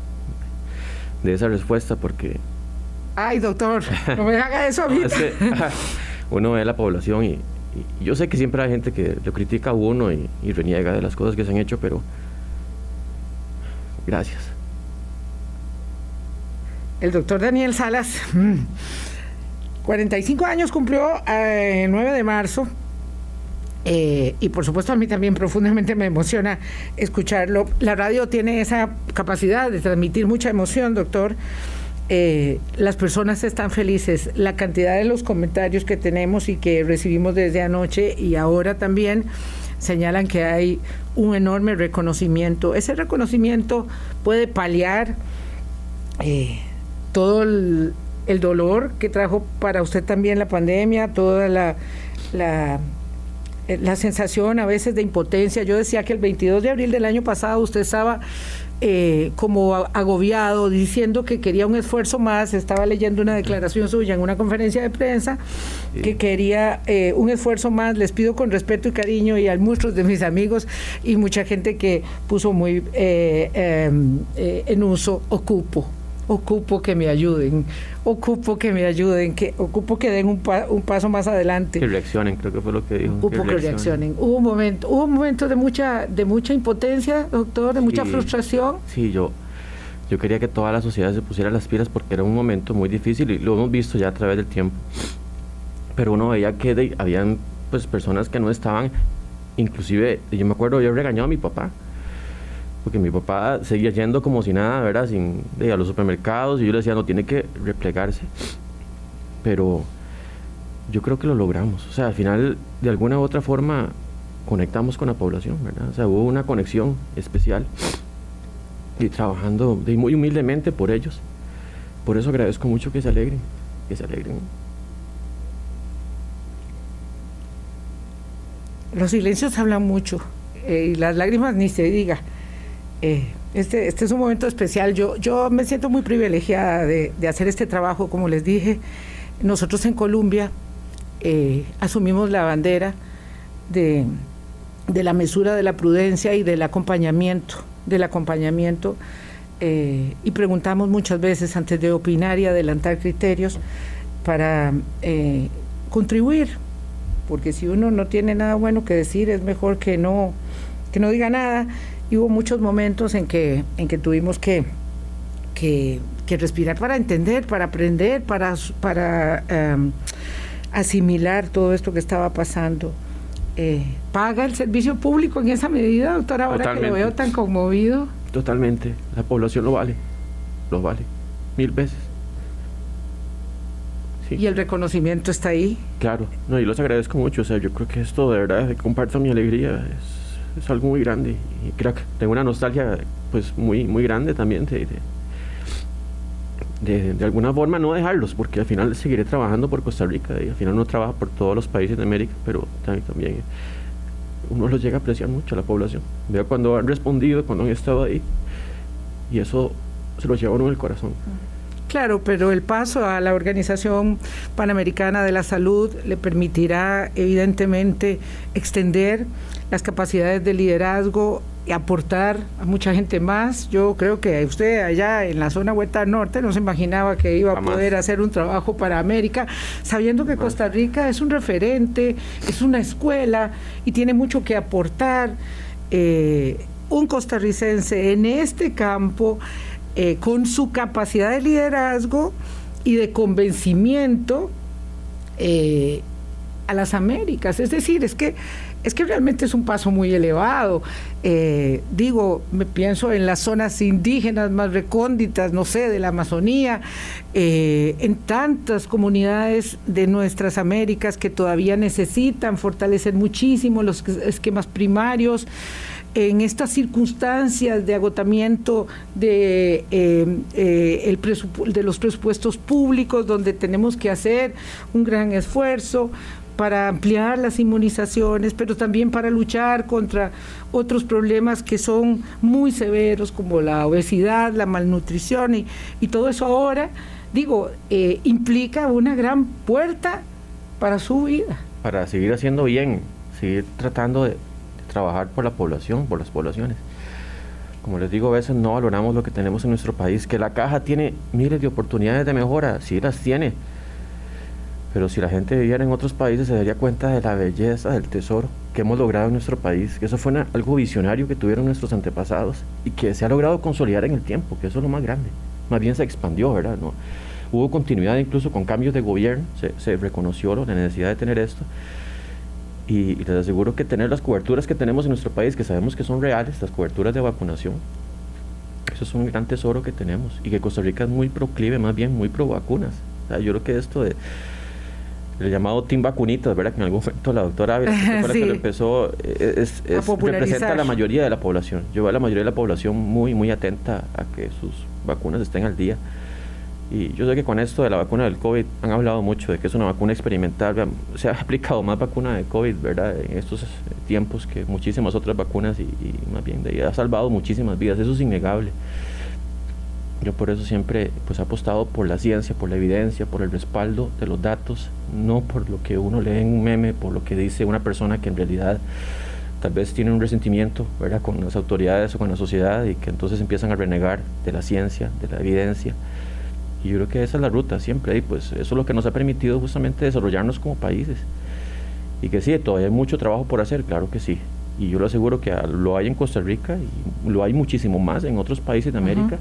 Speaker 3: de esa respuesta porque...
Speaker 2: Ay, doctor, no me haga eso a mí.
Speaker 3: uno ve la población y, yo sé que siempre hay gente que lo critica a uno y, y reniega de las cosas que se han hecho, pero gracias.
Speaker 2: El doctor Daniel Salas, 45 mm, años cumplió eh, el 9 de marzo eh, y por supuesto a mí también profundamente me emociona escucharlo. La radio tiene esa capacidad de transmitir mucha emoción, doctor. Eh, las personas están felices. La cantidad de los comentarios que tenemos y que recibimos desde anoche y ahora también señalan que hay un enorme reconocimiento. Ese reconocimiento puede paliar eh, todo el, dolor que trajo para usted también la pandemia, toda la la sensación a veces de impotencia. Yo decía que el 22 de abril del año pasado usted estaba eh, como agobiado, diciendo que quería un esfuerzo más. Estaba leyendo una declaración suya en una conferencia de prensa que quería eh, un esfuerzo más. Les pido con respeto y cariño y a muchos de mis amigos y mucha gente que puso muy em, en uso ocupo ocupo que me ayuden, ocupo que me ayuden, que ocupo que den un, un paso más adelante.
Speaker 3: Que reaccionen, creo que fue lo que dijo.
Speaker 2: Ocupo que, reaccionen. Hubo un momento, hubo un momento de mucha, de mucha impotencia, doctor, de mucha frustración.
Speaker 3: Sí, yo, yo quería que toda la sociedad se pusiera las pilas porque era un momento muy difícil y lo hemos visto ya a través del tiempo. Pero uno veía que de, habían pues personas que no estaban, inclusive, yo me acuerdo, yo regañado a mi papá porque mi papá seguía yendo como si nada, ¿verdad? Sin ir a los supermercados y yo le decía, no, tiene que replegarse. Pero yo creo que lo logramos. O sea, al final, de alguna u otra forma, conectamos con la población, ¿verdad? O sea, hubo una conexión especial y trabajando muy humildemente por ellos. Por eso agradezco mucho que se alegren, que se alegren.
Speaker 2: Los silencios hablan mucho eh, y las lágrimas ni se diga. Eh, Este, este es un momento especial. Yo, yo me siento muy privilegiada de, hacer este trabajo, como les dije. Nosotros en Colombia eh, asumimos la bandera de, la mesura, de la prudencia y del acompañamiento, del acompañamiento. Eh, y preguntamos muchas veces antes de opinar y adelantar criterios para contribuir, porque si uno no tiene nada bueno que decir, es mejor que no, que no diga nada y hubo muchos momentos en que, en que tuvimos que, que, respirar para entender, para aprender, para, para em, asimilar todo esto que estaba pasando. Eh, ¿Paga el servicio público en esa medida, doctora, ahora que lo veo tan conmovido?
Speaker 3: Totalmente, la población lo vale, lo vale, mil veces.
Speaker 2: Y el reconocimiento está ahí.
Speaker 3: Claro, no, y los agradezco mucho, o sea, yo creo que esto de verdad, comparto mi alegría, es es algo muy grande. Y que tengo una nostalgia pues muy, muy grande también de, de, de, alguna forma no dejarlos porque al final seguiré trabajando por Costa Rica y al final uno trabaja por todos los países de América pero también, también uno los llega a apreciar mucho a la población. Veo cuando han respondido cuando han estado ahí y eso se lo lleva uno en el corazón.
Speaker 2: Claro, pero el paso a la Organización Panamericana de la Salud le permitirá evidentemente extender las capacidades de liderazgo y aportar a mucha gente más. Yo creo que usted allá en la zona Huerta Norte no se imaginaba que iba a poder hacer un trabajo para América, sabiendo que Costa Rica es un referente, es una escuela y tiene mucho que aportar. Eh, un costarricense en este campo eh, con su capacidad de liderazgo y de convencimiento eh, a las Américas. Es decir, es que es que realmente es un paso muy elevado. Eh, digo, me pienso en las zonas indígenas más recónditas, no sé, de la Amazonía, en tantas comunidades de nuestras Américas que todavía necesitan fortalecer muchísimo los esquemas primarios en estas circunstancias de agotamiento de, eh, eh, de los presupuestos públicos, donde tenemos que hacer un gran esfuerzo para ampliar las inmunizaciones, pero también para luchar contra otros problemas que son muy severos, como la obesidad, la malnutrición, y, todo eso ahora, digo, eh, implica una gran puerta para su vida.
Speaker 3: Para seguir haciendo bien, seguir tratando de trabajar por la población, por las poblaciones. Como les digo, a veces no valoramos lo que tenemos en nuestro país, que la caja tiene miles de oportunidades de mejora, sí las tiene, pero si la gente viviera en otros países se daría cuenta de la belleza, del tesoro que hemos logrado en nuestro país, que eso fue algo visionario que tuvieron nuestros antepasados y que se ha logrado consolidar en el tiempo, que eso es lo más grande. Más bien se expandió, ¿verdad? ¿No? Hubo continuidad incluso con cambios de gobierno, se, se reconoció la necesidad de tener esto y, les aseguro que tener las coberturas que tenemos en nuestro país, que sabemos que son reales, las coberturas de vacunación, eso es un gran tesoro que tenemos y que Costa Rica es muy proclive, más bien muy pro vacunas. yo creo que esto de el llamado Team Vacunitas, ¿verdad? Que en algún momento la doctora Ávila, que lo empezó, eh, es, representa a la mayoría de la población. Yo veo a la mayoría de la población muy, muy atenta a que sus vacunas estén al día. Y yo sé que con esto de la vacuna del COVID han hablado mucho de que es una vacuna experimental. Se ha aplicado más vacuna de COVID, ¿verdad? En estos tiempos que muchísimas otras vacunas y, más bien de ahí ha salvado muchísimas vidas. Eso es innegable. Yo por eso siempre pues he apostado por la ciencia, por la evidencia, por el respaldo de los datos, no por lo que uno lee en un meme, por lo que dice una persona que en realidad tal vez tiene un resentimiento ¿verdad? con las autoridades o con la sociedad y que entonces empiezan a renegar de la ciencia, de la evidencia. Y yo creo que esa es la ruta siempre, y pues eso es lo que nos ha permitido justamente desarrollarnos como países. Y que sí, todavía hay mucho trabajo por hacer, claro que sí. Y yo lo aseguro que lo hay en Costa Rica y lo hay muchísimo más en otros países de América.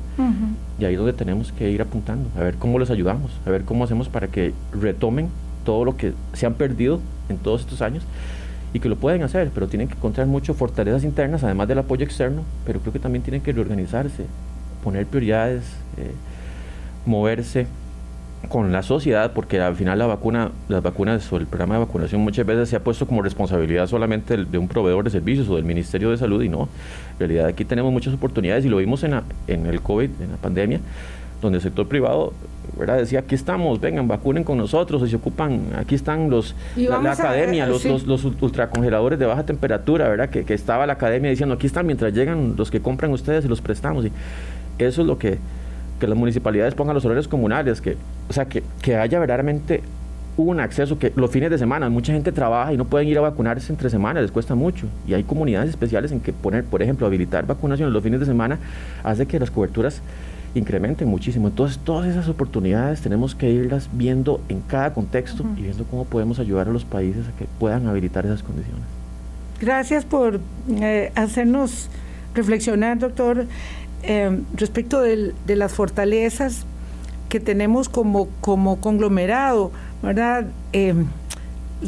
Speaker 3: Y ahí es donde tenemos que ir apuntando, a ver cómo les ayudamos, a ver cómo hacemos para que retomen todo lo que se han perdido en todos estos años y que lo pueden hacer, pero tienen que encontrar muchas fortalezas internas, además del apoyo externo, pero creo que también tienen que reorganizarse, poner prioridades. Eh, moverse con la sociedad, porque al final la vacuna, las vacunas o el programa de vacunación muchas veces se ha puesto como responsabilidad solamente de un proveedor de servicios o del Ministerio de Salud y no. En realidad aquí tenemos muchas oportunidades y lo vimos en, en el COVID, en la pandemia. donde el sector privado ¿verdad? decía, aquí estamos, vengan, vacunen con nosotros, y se ocupan, aquí están los, la, academia, los, los, ultracongeladores de baja temperatura, ¿verdad? Que, que, estaba la academia diciendo, aquí están mientras llegan los que compran ustedes y los prestamos. Y eso es lo que, que las municipalidades pongan los horarios comunales, que, o sea, que, que haya verdaderamente un acceso que los fines de semana, mucha gente trabaja y no pueden ir a vacunarse entre semanas, les cuesta mucho. Y hay comunidades especiales en que poner, por ejemplo, habilitar vacunación los fines de semana hace que las coberturas incrementen muchísimo. Entonces, todas esas oportunidades tenemos que irlas viendo en cada contexto y viendo cómo podemos ayudar a los países a que puedan habilitar esas condiciones.
Speaker 2: Gracias por eh, hacernos reflexionar, doctor, eh, respecto de las fortalezas que tenemos como, conglomerado, ¿verdad? Eh,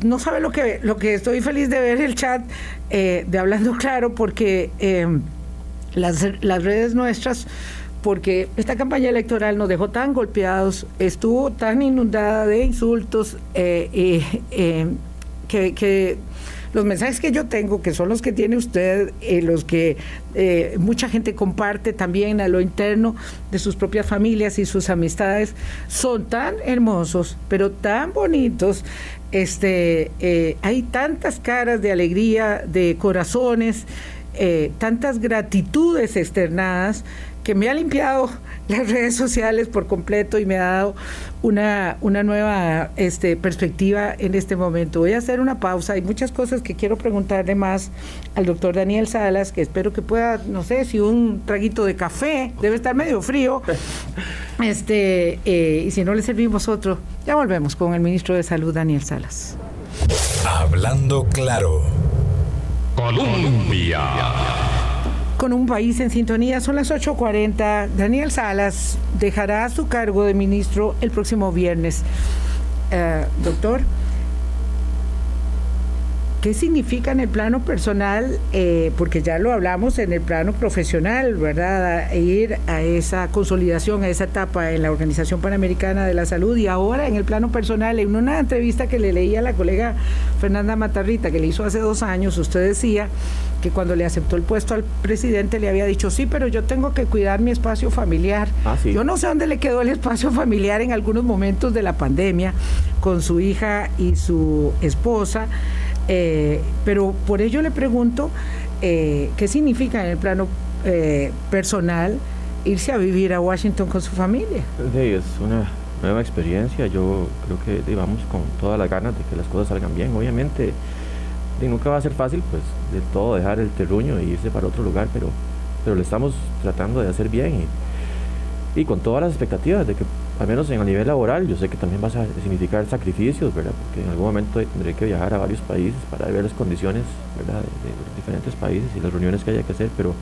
Speaker 2: no sabe lo que, lo que estoy feliz de ver el chat de Hablando Claro, porque las, las redes nuestras porque esta campaña electoral nos dejó tan golpeados, estuvo tan inundada de insultos, eh, eh, que, los mensajes que yo tengo, que son los que tiene usted, eh, los que mucha gente comparte también a lo interno de sus propias familias y sus amistades, son tan hermosos, pero tan bonitos. Este, hay tantas caras de alegría, de corazones, tantas gratitudes externadas que me ha limpiado las redes sociales por completo y me ha dado una, una nueva este, perspectiva en este momento. Voy a hacer una pausa. Hay muchas cosas que quiero preguntarle más al doctor Daniel Salas, que espero que pueda, no sé, si un traguito de café, debe estar medio frío, este, eh, y si no le servimos otro, ya volvemos con el ministro de Salud, Daniel Salas.
Speaker 1: Hablando claro. Colombia
Speaker 2: con un país en sintonía. Son las 8.40. Daniel Salas dejará su cargo de ministro el próximo viernes. Eh, doctor, ¿qué significa en el plano personal? Eh, porque ya lo hablamos en el plano profesional, ¿verdad? ir a esa consolidación, a esa etapa en la Organización Panamericana de la Salud y ahora en el plano personal, en una entrevista que le leía a la colega Fernanda Matarrita, que le hizo hace dos años, usted decía que cuando le aceptó el puesto al presidente le había dicho, sí, pero yo tengo que cuidar mi espacio familiar.
Speaker 3: Ah,
Speaker 2: yo no sé dónde le quedó el espacio familiar en algunos momentos de la pandemia con su hija y su esposa, eh, pero por ello le pregunto, eh, ¿qué significa en el plano eh, personal irse a vivir a Washington con su familia?
Speaker 3: Es una nueva experiencia, yo creo que vamos con todas las ganas de que las cosas salgan bien, obviamente y nunca va a ser fácil, pues, de todo dejar el terruño e irse para otro lugar, pero, pero lo estamos tratando de hacer bien y con todas las expectativas de que, al menos en el nivel laboral, yo sé que también va a significar sacrificios, ¿verdad? Porque en algún momento tendré que viajar a varios países para ver las condiciones, ¿verdad? De, diferentes países y las reuniones que haya que hacer, pero,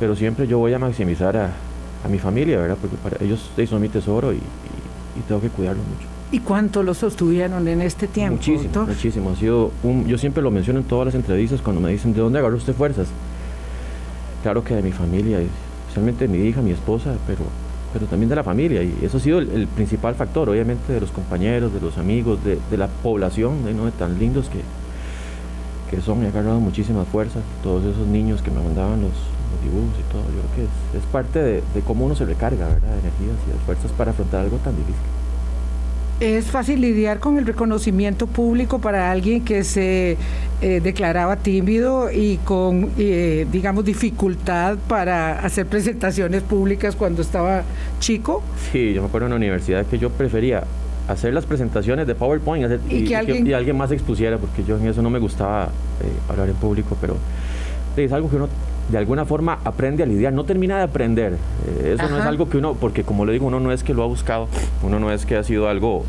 Speaker 3: pero siempre yo voy a maximizar a, a mi familia, ¿verdad? Porque para ellos son mi tesoro y, y tengo que cuidarlos mucho.
Speaker 2: ¿Y cuánto lo sostuvieron en este tiempo?
Speaker 3: Muchísimo, muchísimo. Ha sido yo siempre lo menciono en todas las entrevistas cuando me dicen, ¿de dónde agarró usted fuerzas? Claro que de mi familia, especialmente de mi hija, mi esposa, pero, pero también de la familia. Y eso ha sido el, principal factor, obviamente, de los compañeros, de los amigos, de, la población, de, ¿no? de tan lindos que, que son. Ha agarrado muchísimas fuerzas. Todos esos niños que me mandaban los, dibujos y todo. Yo creo que es, es parte de, de, cómo uno se recarga, ¿verdad? De energías y de fuerzas para afrontar algo tan difícil
Speaker 2: es fácil lidiar con el reconocimiento público para alguien que se eh, declaraba tímido y con, eh, digamos, dificultad para hacer presentaciones públicas cuando estaba chico.
Speaker 3: Sí, yo me acuerdo en la universidad que yo prefería hacer las presentaciones de PowerPoint y, que alguien... más expusiera, porque yo en eso no me gustaba eh, hablar en público, pero es algo que uno de alguna forma aprende a lidiar, no termina de aprender. Eh, eso no es algo que uno, porque como le digo, uno no es que lo ha buscado, uno no es que ha sido algo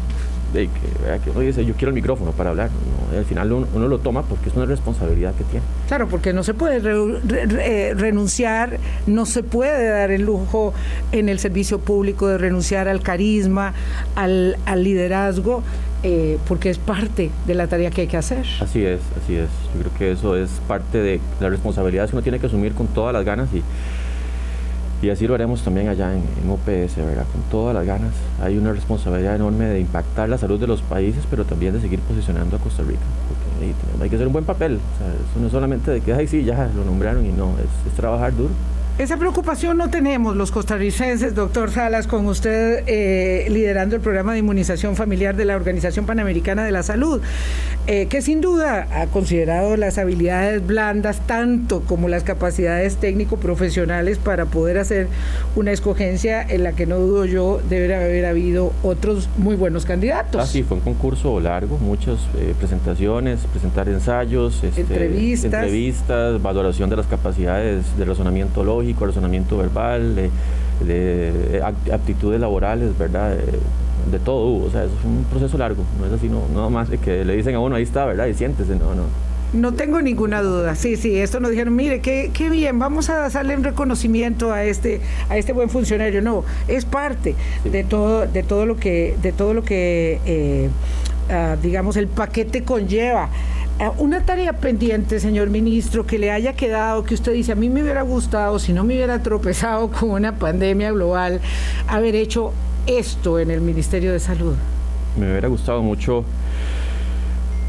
Speaker 3: de que, que uno dice, yo quiero el micrófono para hablar. al final uno, lo toma porque es una responsabilidad que tiene.
Speaker 2: Claro, porque no se puede eh, renunciar, no se puede dar el lujo en el servicio público de renunciar al carisma, al, al liderazgo eh, porque es parte de la tarea que hay que hacer.
Speaker 3: Así es, así es. Yo creo que eso es parte de la responsabilidad que uno tiene que asumir con todas las ganas y, y así lo haremos también allá en, OPS, ¿verdad? Con todas las ganas. Hay una responsabilidad enorme de impactar la salud de los países, pero también de seguir posicionando a Costa Rica. Porque hay, que hacer un buen papel. eso no es solamente de que, ay, sí, ya lo nombraron y no, es, es trabajar duro
Speaker 2: Esa preocupación no tenemos los costarricenses, doctor Salas, con usted eh, liderando el programa de inmunización familiar de la Organización Panamericana de la Salud, eh, que sin duda ha considerado las habilidades blandas tanto como las capacidades técnico-profesionales para poder hacer una escogencia en la que no dudo yo debe haber habido otros muy buenos candidatos.
Speaker 3: Ah, sí, fue un concurso largo, muchas eh, presentaciones, presentar ensayos, este,
Speaker 2: entrevistas.
Speaker 3: entrevistas, valoración de las capacidades de razonamiento lógico, razonamiento verbal, de, aptitudes laborales, ¿verdad? De, todo hubo, o sea, es un proceso largo, no es así, no, no más que le dicen a uno, ahí está, ¿verdad? Y siéntese, no, no.
Speaker 2: No tengo ninguna duda. Sí, sí, esto nos dijeron, mire, qué, qué bien, vamos a darle un reconocimiento a este, a este buen funcionario. No, es parte de todo, de todo lo que, de todo lo que eh, ah, digamos, el paquete conlleva. Ah, una tarea pendiente, señor ministro, que le haya quedado, que usted dice, a mí me hubiera gustado, si no me hubiera tropezado con una pandemia global, haber hecho esto en el Ministerio de Salud.
Speaker 3: Me hubiera gustado mucho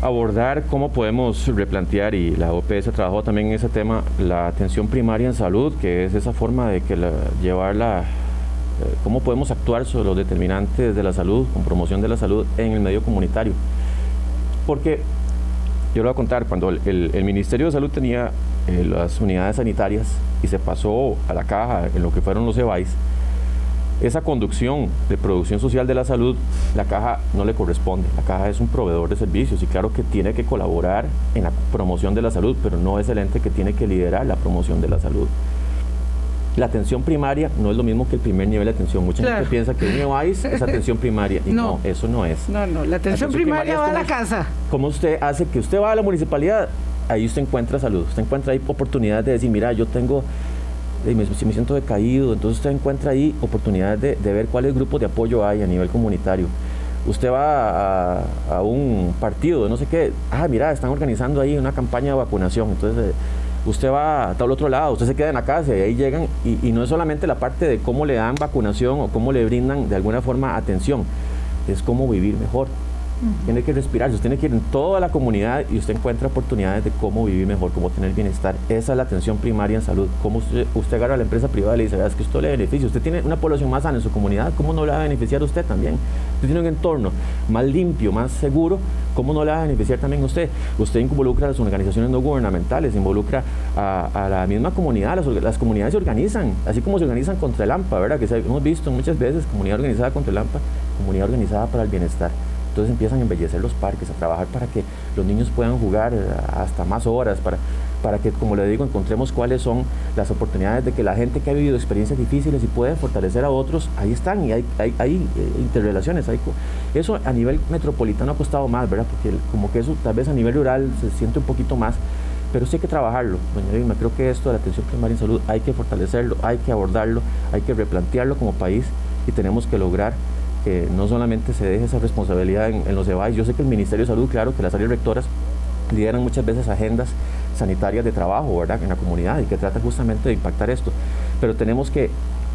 Speaker 3: abordar cómo podemos replantear, y la OPS trabajó también en ese tema, la atención primaria en salud, que es esa forma de que la, llevarla, eh, cómo podemos actuar sobre los determinantes de la salud, con promoción de la salud en el medio comunitario. Porque yo lo voy a contar, cuando el, Ministerio de Salud tenía eh, las unidades sanitarias y se pasó a la caja en lo que fueron los EVAIS, esa conducción de producción social de la salud, la caja no le corresponde. La caja es un proveedor de servicios y claro que tiene que colaborar en la promoción de la salud, pero no es el ente que tiene que liderar la promoción de la salud. La atención primaria no es lo mismo que el primer nivel de atención. Mucha gente piensa que un EVAIS es atención primaria y no. eso no es.
Speaker 2: No, no, la atención, primaria, va a la casa.
Speaker 3: ¿Cómo usted hace que usted va a la municipalidad? Ahí usted encuentra salud, usted encuentra ahí oportunidades de decir, mira, yo tengo si me siento decaído, entonces usted encuentra ahí oportunidades de, ver cuáles grupos de apoyo hay a nivel comunitario. Usted va a, un partido de no sé qué, ah, mira, están organizando ahí una campaña de vacunación, entonces eh, usted va a tal otro lado, usted se queda en la casa y ahí llegan, y, y no es solamente la parte de cómo le dan vacunación o cómo le brindan de alguna forma atención, es cómo vivir mejor tiene que respirar, usted tiene que ir en toda la comunidad y usted encuentra oportunidades de cómo vivir mejor, cómo tener bienestar. Esa es la atención primaria en salud. Cómo usted, usted agarra a la empresa privada y le dice, que esto le beneficia. Usted tiene una población más sana en su comunidad, ¿cómo no le va a beneficiar usted también? Usted tiene un entorno más limpio, más seguro, ¿cómo no le va a beneficiar también usted? Usted involucra a las organizaciones no gubernamentales, involucra a, la misma comunidad, las, comunidades se organizan, así como se organizan contra el AMPA, ¿verdad? Que hemos visto muchas veces comunidad organizada contra el AMPA, comunidad organizada para el bienestar. Entonces empiezan a embellecer los parques, a trabajar para que los niños puedan jugar eh, hasta más horas, para, para que, como le digo, encontremos cuáles son las oportunidades de que la gente que ha vivido experiencias difíciles y puede fortalecer a otros, ahí están y hay, hay, hay eh, interrelaciones. Eso a nivel metropolitano ha costado más, ¿verdad? Porque como que eso tal vez a nivel rural se siente un poquito más pero sí hay que trabajarlo. Doña Vilma, creo que esto de la atención primaria en salud hay que fortalecerlo, hay que abordarlo, hay que replantearlo como país y tenemos que lograr que no solamente se deje esa responsabilidad en, los EBAIS, yo sé que el Ministerio de Salud, claro, que las áreas rectoras lideran muchas veces agendas sanitarias de trabajo, ¿verdad?, en la comunidad y que tratan justamente de impactar esto, pero tenemos que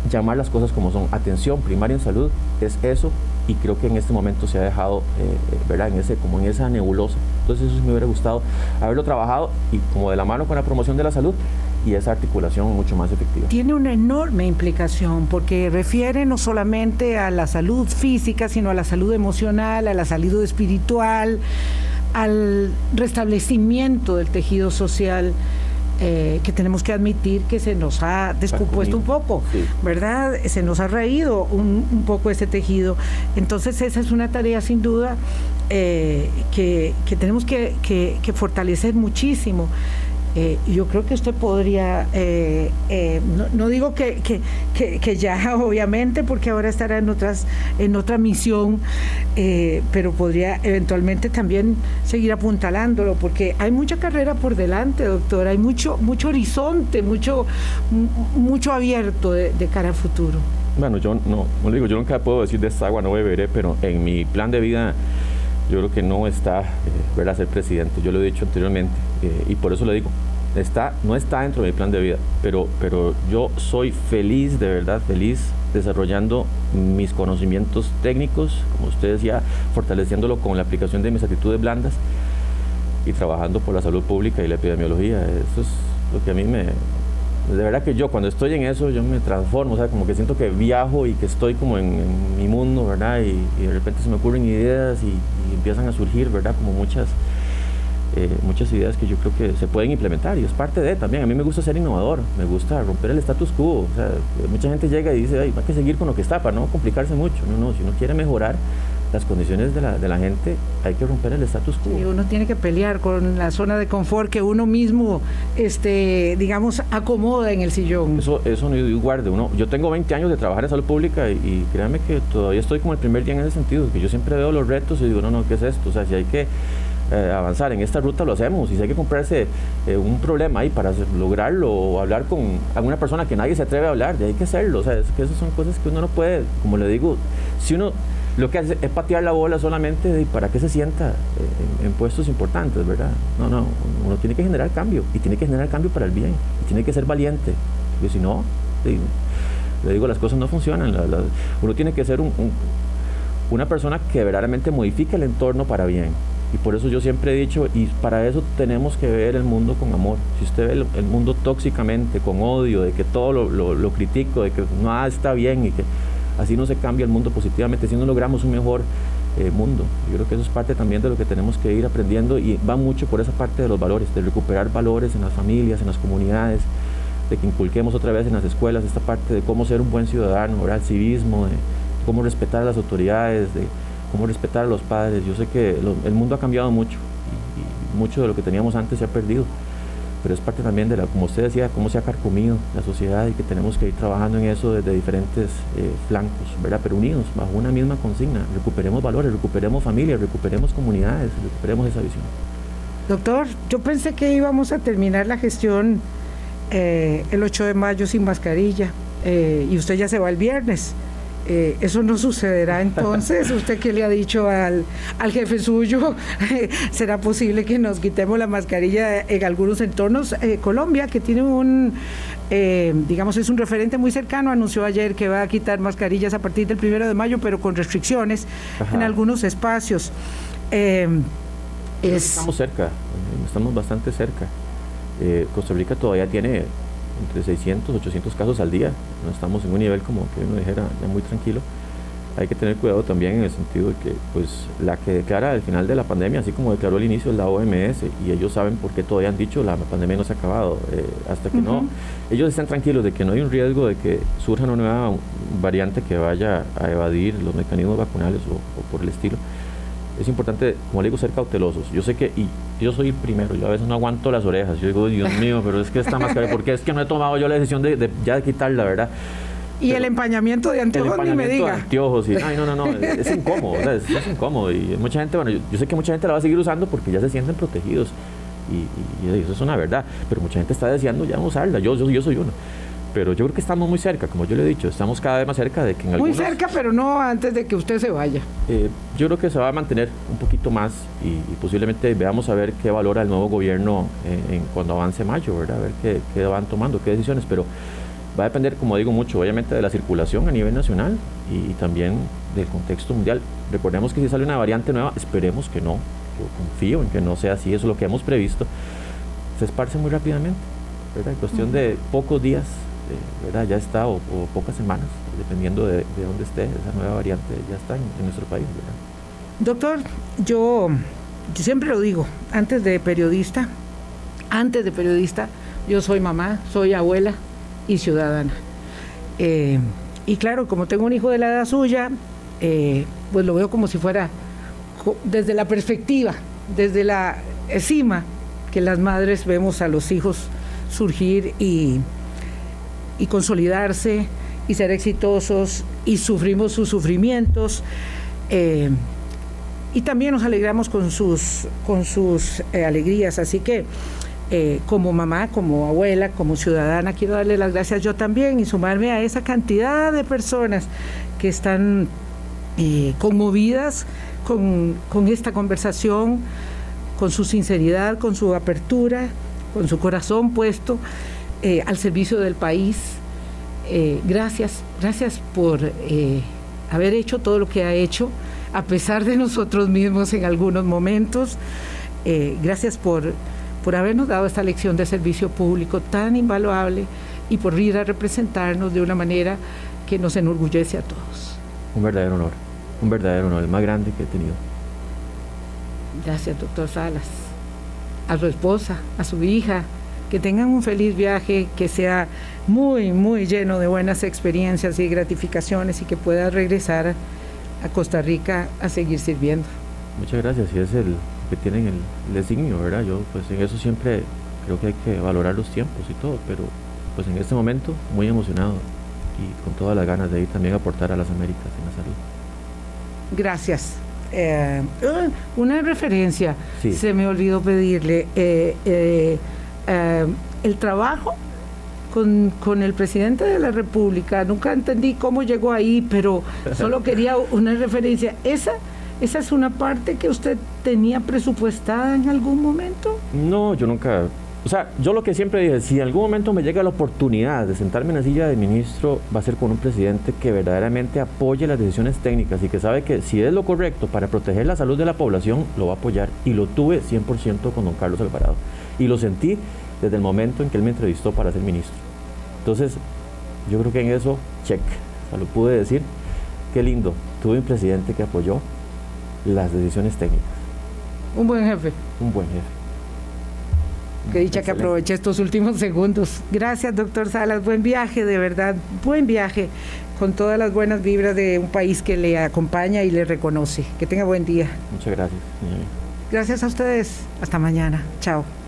Speaker 3: llamar las cosas como son. Atención primaria en salud es eso y creo que en este momento se ha dejado, eh, ¿verdad? En ese, como en esa nebulosa. Entonces eso me hubiera gustado haberlo trabajado y como de la mano con la promoción de la salud y esa articulación mucho más efectiva.
Speaker 2: Tiene una enorme implicación porque refiere no solamente a la salud física, sino a la salud emocional, a la salud espiritual, al restablecimiento del tejido social. Eh, que tenemos que admitir que se nos ha descompuesto un poco, ¿verdad? Se nos ha reído un, poco ese tejido. Entonces esa es una tarea sin duda eh, que, tenemos que, que fortalecer muchísimo. Eh, yo creo que usted podría, eh, eh, no, digo que, que, ya obviamente, porque ahora estará en, otras, en otra misión, pero podría eventualmente también seguir apuntalándolo, porque hay mucha carrera por delante, doctor, hay mucho, mucho horizonte, mucho, mucho abierto de, cara al futuro.
Speaker 3: Bueno, yo no, no digo, yo nunca puedo decir de esta agua no beberé, pero en mi plan de vida yo creo que no está eh, ser presidente, yo lo he dicho anteriormente y por eso le digo, está, no está dentro de mi plan de vida, pero, pero yo soy feliz, de verdad feliz, desarrollando mis conocimientos técnicos, como usted decía, fortaleciéndolo con la aplicación de mis actitudes blandas y trabajando por la salud pública y la epidemiología. Eso es lo que a mí me, de verdad que yo cuando estoy en eso, yo me transformo, o sea, como que siento que viajo y que estoy como en, mi mundo, ¿verdad? Y, de repente se me ocurren ideas y, empiezan a surgir, ¿verdad? Como muchas, eh, muchas ideas que yo creo que se pueden implementar y es parte de también. A mí me gusta ser innovador, me gusta romper el status quo. O sea, mucha gente llega y dice, Ay, hay que seguir con lo que está para no complicarse mucho. No, no, si uno quiere mejorar, las condiciones de la, de la gente, hay que romper el status quo.
Speaker 2: Y uno tiene que pelear con la zona de confort que uno mismo, este, digamos, acomoda en el sillón.
Speaker 3: Eso, eso no yo guarde. Uno, yo tengo 20 años de trabajar en salud pública y, créanme que todavía estoy como el primer día en ese sentido, que yo siempre veo los retos y digo, no, no, ¿qué es esto? O sea, si hay que eh, avanzar en esta ruta lo hacemos y si hay que comprarse eh, un problema ahí para lograrlo o hablar con alguna persona que nadie se atreve a hablar, de hay que hacerlo. O sea, es que esas son cosas que uno no puede, como le digo, si uno lo que hace es patear la bola solamente para que se sienta en, puestos importantes, ¿verdad? No, no, uno tiene que generar cambio y tiene que generar cambio para el bien y tiene que ser valiente, porque si no, le digo, las cosas no funcionan. uno tiene que ser una persona que verdaderamente modifique el entorno para bien. Y por eso yo siempre he dicho, y para eso tenemos que ver el mundo con amor. Si usted ve el, mundo tóxicamente, con odio, de que todo lo, lo critico, de que nada está bien y que Así no se cambia el mundo positivamente, si no logramos un mejor eh, mundo. Yo creo que eso es parte también de lo que tenemos que ir aprendiendo y va mucho por esa parte de los valores, de recuperar valores en las familias, en las comunidades, de que inculquemos otra vez en las escuelas esta parte de cómo ser un buen ciudadano, el civismo, de cómo respetar a las autoridades, de cómo respetar a los padres. Yo sé que el mundo ha cambiado mucho y mucho de lo que teníamos antes se ha perdido pero es parte también de la, como usted decía, cómo se ha carcomido la sociedad y que tenemos que ir trabajando en eso desde diferentes eh, flancos, ¿verdad? Pero unidos, bajo una misma consigna, recuperemos valores, recuperemos familias, recuperemos comunidades, recuperemos esa visión.
Speaker 2: Doctor, yo pensé que íbamos a terminar la gestión eh, el 8 de mayo sin mascarilla eh, y usted ya se va el viernes. Eh, eso no sucederá entonces. ¿Usted qué le ha dicho al, jefe suyo? ¿Será posible que nos quitemos la mascarilla en algunos entornos? Eh, Colombia, que tiene un, eh, digamos, es un referente muy cercano, anunció ayer que va a quitar mascarillas a partir del primero de mayo, pero con restricciones en algunos espacios.
Speaker 3: Estamos cerca, estamos bastante cerca. Costa Rica todavía tiene entre 600, 800 casos al día. No estamos en un nivel como que uno dijera ya muy tranquilo. Hay que tener cuidado también en el sentido de que pues la que declara el final de la pandemia, así como declaró el inicio es la OMS y ellos saben por qué todavía han dicho la pandemia no se ha acabado. Eh, hasta que no, ellos están tranquilos de que no hay un riesgo de que surja una nueva variante que vaya a evadir los mecanismos vacunales o por el estilo es importante, como le digo, ser cautelosos. Yo sé que, y yo soy el primero, yo a veces no aguanto las orejas. Yo digo, Dios mío, pero es que esta máscara, porque es que no he tomado yo la decisión de, ya de quitarla, ¿verdad?
Speaker 2: Y el empañamiento de anteojos, ni me diga.
Speaker 3: De anteojos, y, ay, no, no, no, es, incómodo, o sea, es, incómodo. Y mucha gente, bueno, yo, sé que mucha gente la va a seguir usando porque ya se sienten protegidos. Y, y, eso es una verdad, pero mucha gente está deseando ya no usarla. Yo, yo, yo soy uno pero yo creo que estamos muy cerca, como yo le he dicho, estamos cada vez más cerca de que en
Speaker 2: Muy cerca, pero no antes de que usted se vaya.
Speaker 3: Eh, yo creo que se va a mantener un poquito más y, posiblemente veamos a ver qué valora el nuevo gobierno en, cuando avance mayo, ¿verdad? A ver qué, qué, van tomando, qué decisiones, pero va a depender, como digo mucho, obviamente de la circulación a nivel nacional y, también del contexto mundial. Recordemos que si sale una variante nueva, esperemos que no, yo confío en que no sea así, eso es lo que hemos previsto, se esparce muy rápidamente, ¿verdad? En cuestión de pocos días ¿verdad? ya está, o, pocas semanas, dependiendo de, dónde esté esa nueva variante, ya está en, nuestro país.
Speaker 2: Doctor, yo, siempre lo digo, antes de periodista, antes de periodista, yo soy mamá, soy abuela y ciudadana. Eh, y claro, como tengo un hijo de la edad suya, eh, pues lo veo como si fuera desde la perspectiva, desde la cima que las madres vemos a los hijos surgir y, y consolidarse y ser exitosos y sufrimos sus sufrimientos. Eh, y también nos alegramos con sus, con sus eh, alegrías. Así que eh, como mamá, como abuela, como ciudadana, quiero darle las gracias yo también y sumarme a esa cantidad de personas que están conmovidas con, con esta conversación, con su sinceridad, con su apertura, con su corazón puesto eh, al servicio del país. Eh, gracias, gracias por eh, haber hecho todo lo que ha hecho, a pesar de nosotros mismos en algunos momentos. gracias por, por habernos dado esta lección de servicio público tan invaluable y por ir a representarnos de una manera que nos enorgullece a todos.
Speaker 3: Un verdadero honor, un verdadero honor, el más grande que he tenido.
Speaker 2: Gracias, doctor Salas. A su esposa, a su hija, que tengan un feliz viaje, que sea muy, muy lleno de buenas experiencias y gratificaciones y que pueda regresar a Costa Rica a seguir sirviendo.
Speaker 3: Muchas gracias, y es el que tienen el, designio, ¿verdad? Yo pues en eso siempre creo que hay que valorar los tiempos y todo, pero pues en este momento muy emocionado y con todas las ganas de ir también a aportar a las Américas en la salud.
Speaker 2: Gracias. Eh, uh, una referencia, se me olvidó pedirle. Eh, eh, el trabajo con, con, el presidente de la República, nunca entendí cómo llegó ahí, pero solo quería una referencia. ¿Esa, ¿Esa es una parte que usted tenía presupuestada en algún momento?
Speaker 3: No, yo nunca o sea, yo lo que siempre dije, si en algún momento me llega la oportunidad de sentarme en la silla de ministro, va a ser con un presidente que verdaderamente apoye las decisiones técnicas y que sabe que si es lo correcto para proteger la salud de la población, lo va a apoyar. Y lo tuve 100% con don Carlos Alvarado. Y lo sentí desde el momento en que él me entrevistó para ser ministro. Entonces, yo creo que en eso, check. O sea, lo pude decir. Qué lindo. Tuve un presidente que apoyó las decisiones técnicas.
Speaker 2: Un buen jefe.
Speaker 3: Un buen jefe.
Speaker 2: Qué dicha que aproveche estos últimos segundos. Gracias, doctor Salas. Buen viaje, de verdad. Buen viaje con todas las buenas vibras de un país que le acompaña y le reconoce. Que tenga buen día.
Speaker 3: Muchas gracias.
Speaker 2: Gracias a ustedes. Hasta mañana. Chao.